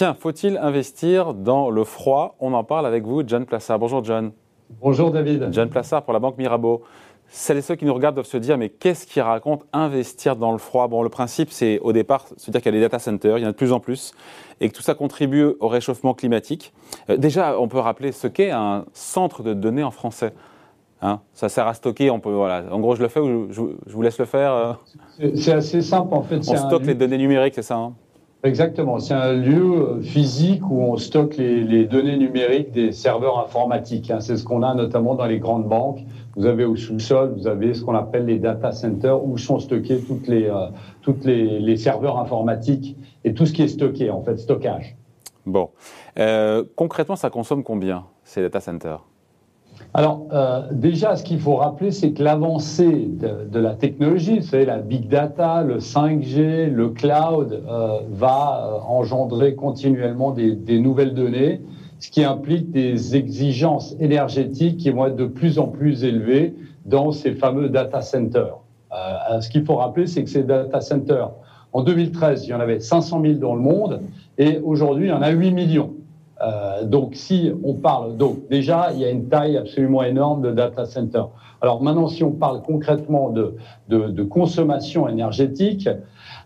Tiens, faut-il investir dans le froid? On en parle avec vous, John Plassard. Bonjour John. Bonjour David. John Plassard pour la Banque Mirabeau. Celles et ceux qui nous regardent doivent se dire, mais qu'est-ce qui raconte investir dans le froid? Bon, le principe, c'est au départ se dire qu'il y a des data centers, il y en a de plus en plus, et que tout ça contribue au réchauffement climatique. Euh, déjà, on peut rappeler ce qu'est un centre de données en français. Hein ça sert à stocker, on peut, voilà. En gros, je le fais ou je, vous laisse le faire euh? C'est assez simple, en fait. On stocke les données numériques, c'est ça hein? Exactement, c'est un lieu euh, physique où on stocke les, données numériques des serveurs informatiques. Hein. C'est ce qu'on a notamment dans les grandes banques. Vous avez au sous-sol, vous avez ce qu'on appelle les data centers où sont stockés toutes les, euh, toutes les, serveurs informatiques et tout ce qui est stocké, en fait, stockage. Bon. Euh, concrètement, ça consomme combien, ces data centers? Alors, euh, déjà, ce qu'il faut rappeler, c'est que l'avancée de, la technologie, savez, la big data, le 5G, le cloud, euh, va euh, engendrer continuellement des, nouvelles données, ce qui implique des exigences énergétiques qui vont être de plus en plus élevées dans ces fameux data centers. ce qu'il faut rappeler, c'est que ces data centers, en 2013, il y en avait 500 000 dans le monde, et aujourd'hui, il y en a 8 millions. Euh, donc, si on parle, donc déjà, il y a une taille absolument énorme de data center. Alors maintenant, si on parle concrètement de, de, consommation énergétique,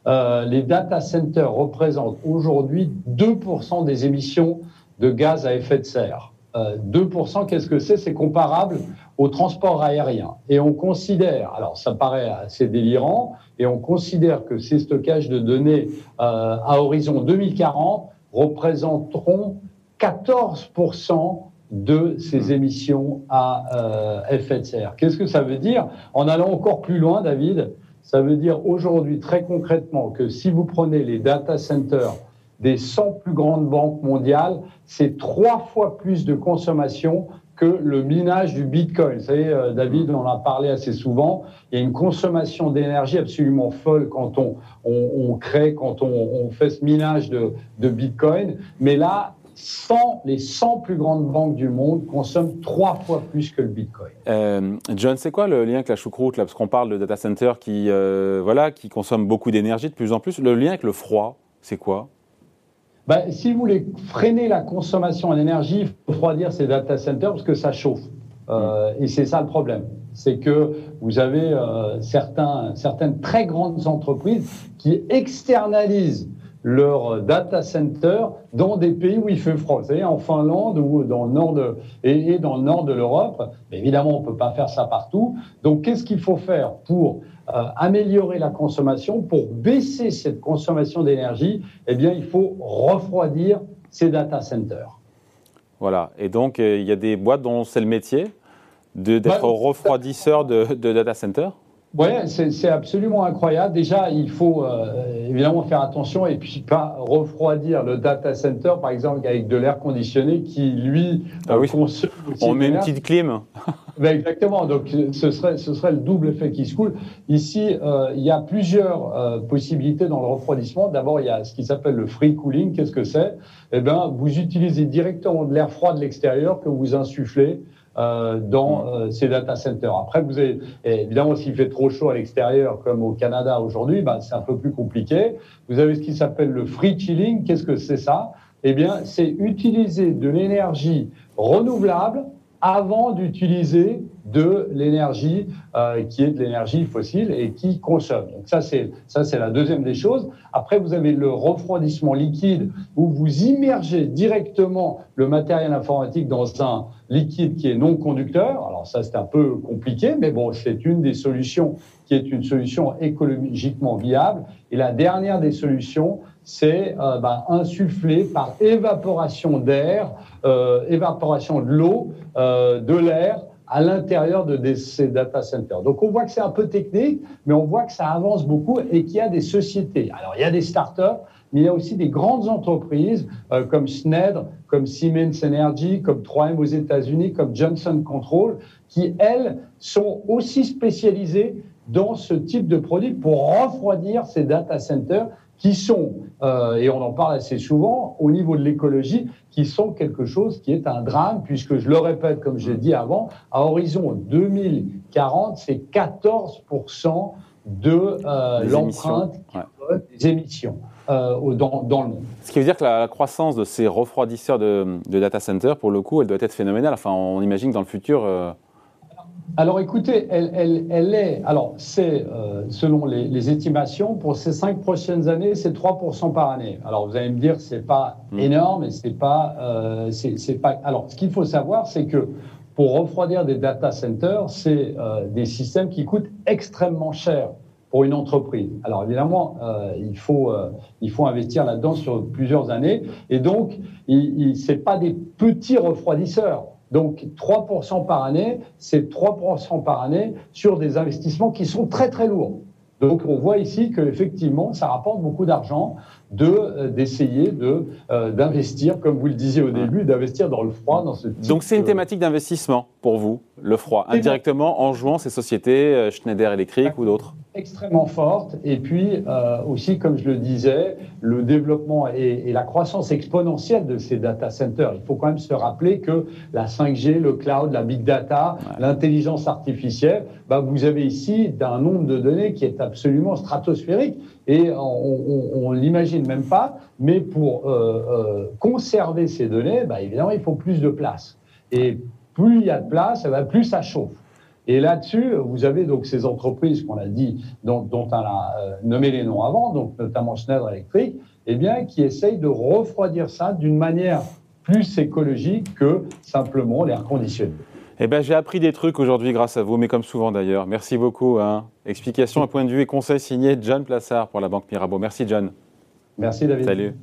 euh, les data centers représentent aujourd'hui 2% des émissions de gaz à effet de serre. Euh, 2%, qu'est-ce que c'est? C'est comparable au transport aérien. Et on considère, alors ça paraît assez délirant, et on considère que ces stockages de données euh, à horizon 2040 représenteront 14% de ces hmm. émissions à euh, effet de serre. Qu'est-ce que ça veut dire? En allant encore plus loin, David, ça veut dire aujourd'hui très concrètement que si vous prenez les data centers des 100 plus grandes banques mondiales, c'est trois fois plus de consommation que le minage du Bitcoin. Vous savez, euh, David, on en a parlé assez souvent. Il y a une consommation d'énergie absolument folle quand on, on, crée, quand on, on, fait ce minage de, de Bitcoin. Mais là, les 100 plus grandes banques du monde consomment trois fois plus que le Bitcoin. Euh, John, c'est quoi le lien avec la choucroute là? Parce qu'on parle de data center qui, euh, voilà, qui consomment beaucoup d'énergie de plus en plus. Le lien avec le froid, c'est quoi? Ben, Si vous voulez freiner la consommation en énergie, il faut refroidir ces data centers parce que ça chauffe. Euh, et c'est ça le problème. C'est que vous avez certains, certaines très grandes entreprises qui externalisent leur data center dans des pays où il fait froid. Vous savez, en Finlande ou dans le nord de, et, dans le nord de l'Europe. Évidemment, on ne peut pas faire ça partout. Donc, qu'est-ce qu'il faut faire pour euh, améliorer la consommation, pour baisser cette consommation d'énergie Eh bien, il faut refroidir ces data centers. Voilà. Et donc, euh, il y a des boîtes dont c'est le métier d'être bah, refroidisseur de, de data centers? Oui, c'est absolument incroyable. Déjà, il faut euh, évidemment faire attention et puis pas refroidir le data center, par exemple, avec de l'air conditionné qui, lui, ah oui. consomme On met une petite clim. Ben exactement. Donc, ce serait, ce serait le double effet qui se coule. Ici, euh, il y a plusieurs euh, possibilités dans le refroidissement. D'abord, il y a ce qui s'appelle le free cooling. Qu'est-ce que c'est? Eh bien, vous utilisez directement de l'air froid de l'extérieur que vous insufflez euh, dans euh, ces data centers. Après, vous avez évidemment s'il fait trop chaud à l'extérieur, comme au Canada aujourd'hui, bah, c'est un peu plus compliqué. Vous avez ce qui s'appelle le free chilling. Qu'est-ce que c'est ça? Eh bien, c'est utiliser de l'énergie renouvelable avant d'utiliser de l'énergie euh, qui est de l'énergie fossile et qui consomme. Donc ça c'est ça c'est la deuxième des choses. Après vous avez le refroidissement liquide où vous immergez directement le matériel informatique dans un liquide qui est non conducteur. Alors ça c'est un peu compliqué mais bon c'est une des solutions qui est une solution écologiquement viable. Et la dernière des solutions c'est euh, bah, insuffler par évaporation d'air, euh, évaporation de l'eau, euh, de l'air à l'intérieur de ces data centers. Donc on voit que c'est un peu technique, mais on voit que ça avance beaucoup et qu'il y a des sociétés. Alors il y a des startups, mais il y a aussi des grandes entreprises euh, comme Schneider, comme Siemens Energy, comme 3M aux États-Unis, comme Johnson Control, qui elles sont aussi spécialisées dans ce type de produit pour refroidir ces data centers qui sont, euh, et on en parle assez souvent, au niveau de l'écologie, qui sont quelque chose qui est un drame, puisque je le répète, comme j'ai dit avant, à horizon 2040, c'est 14% de euh, l'empreinte des émissions. euh, dans, dans, le monde. Ce qui veut dire que la, croissance de ces refroidisseurs de, de, data center, pour le coup, elle doit être phénoménale. Enfin, on imagine que dans le futur. Alors écoutez, elle, elle, elle est, alors c'est euh, selon les, les, estimations, pour ces cinq prochaines années, c'est 3% par année. Alors vous allez me dire, c'est pas hmm. énorme et c'est pas, euh, c'est pas. Alors ce qu'il faut savoir, c'est que pour refroidir des data centers, c'est euh, des systèmes qui coûtent extrêmement cher pour une entreprise. Alors évidemment, euh, il, faut, euh, il faut investir là-dedans sur plusieurs années. Et donc, ce n'est pas des petits refroidisseurs. Donc 3% par année, c'est 3% par année sur des investissements qui sont très très lourds. Donc on voit ici qu'effectivement, ça rapporte beaucoup d'argent de euh, d'essayer de euh, d'investir, comme vous le disiez au début, d'investir dans le froid, dans ce type Donc c'est une thématique d'investissement pour vous, le froid, indirectement en jouant ces sociétés, euh, Schneider Electric ou d'autres? Extrêmement forte. Et puis euh, aussi, comme je le disais, le développement et, et, la croissance exponentielle de ces data centers. Il faut quand même se rappeler que la 5G, le cloud, la big data, l'intelligence artificielle, bah, vous avez ici un nombre de données qui est absolument stratosphérique. Et on ne l'imagine même pas, mais pour euh, euh, conserver ces données, bah, évidemment, il faut plus de place. Et plus il y a de place, plus ça chauffe. Et là-dessus, vous avez donc ces entreprises qu'on a dit, dont, on a euh, nommé les noms avant, donc notamment Schneider Electric, eh bien, qui essayent de refroidir ça d'une manière plus écologique que simplement l'air conditionné. Eh ben, j'ai appris des trucs aujourd'hui grâce à vous, mais comme souvent d'ailleurs. Merci beaucoup. Hein. Explication, un point de vue et conseil signé John Plassard pour la Banque Mirabeau. Merci John. Merci David. Salut.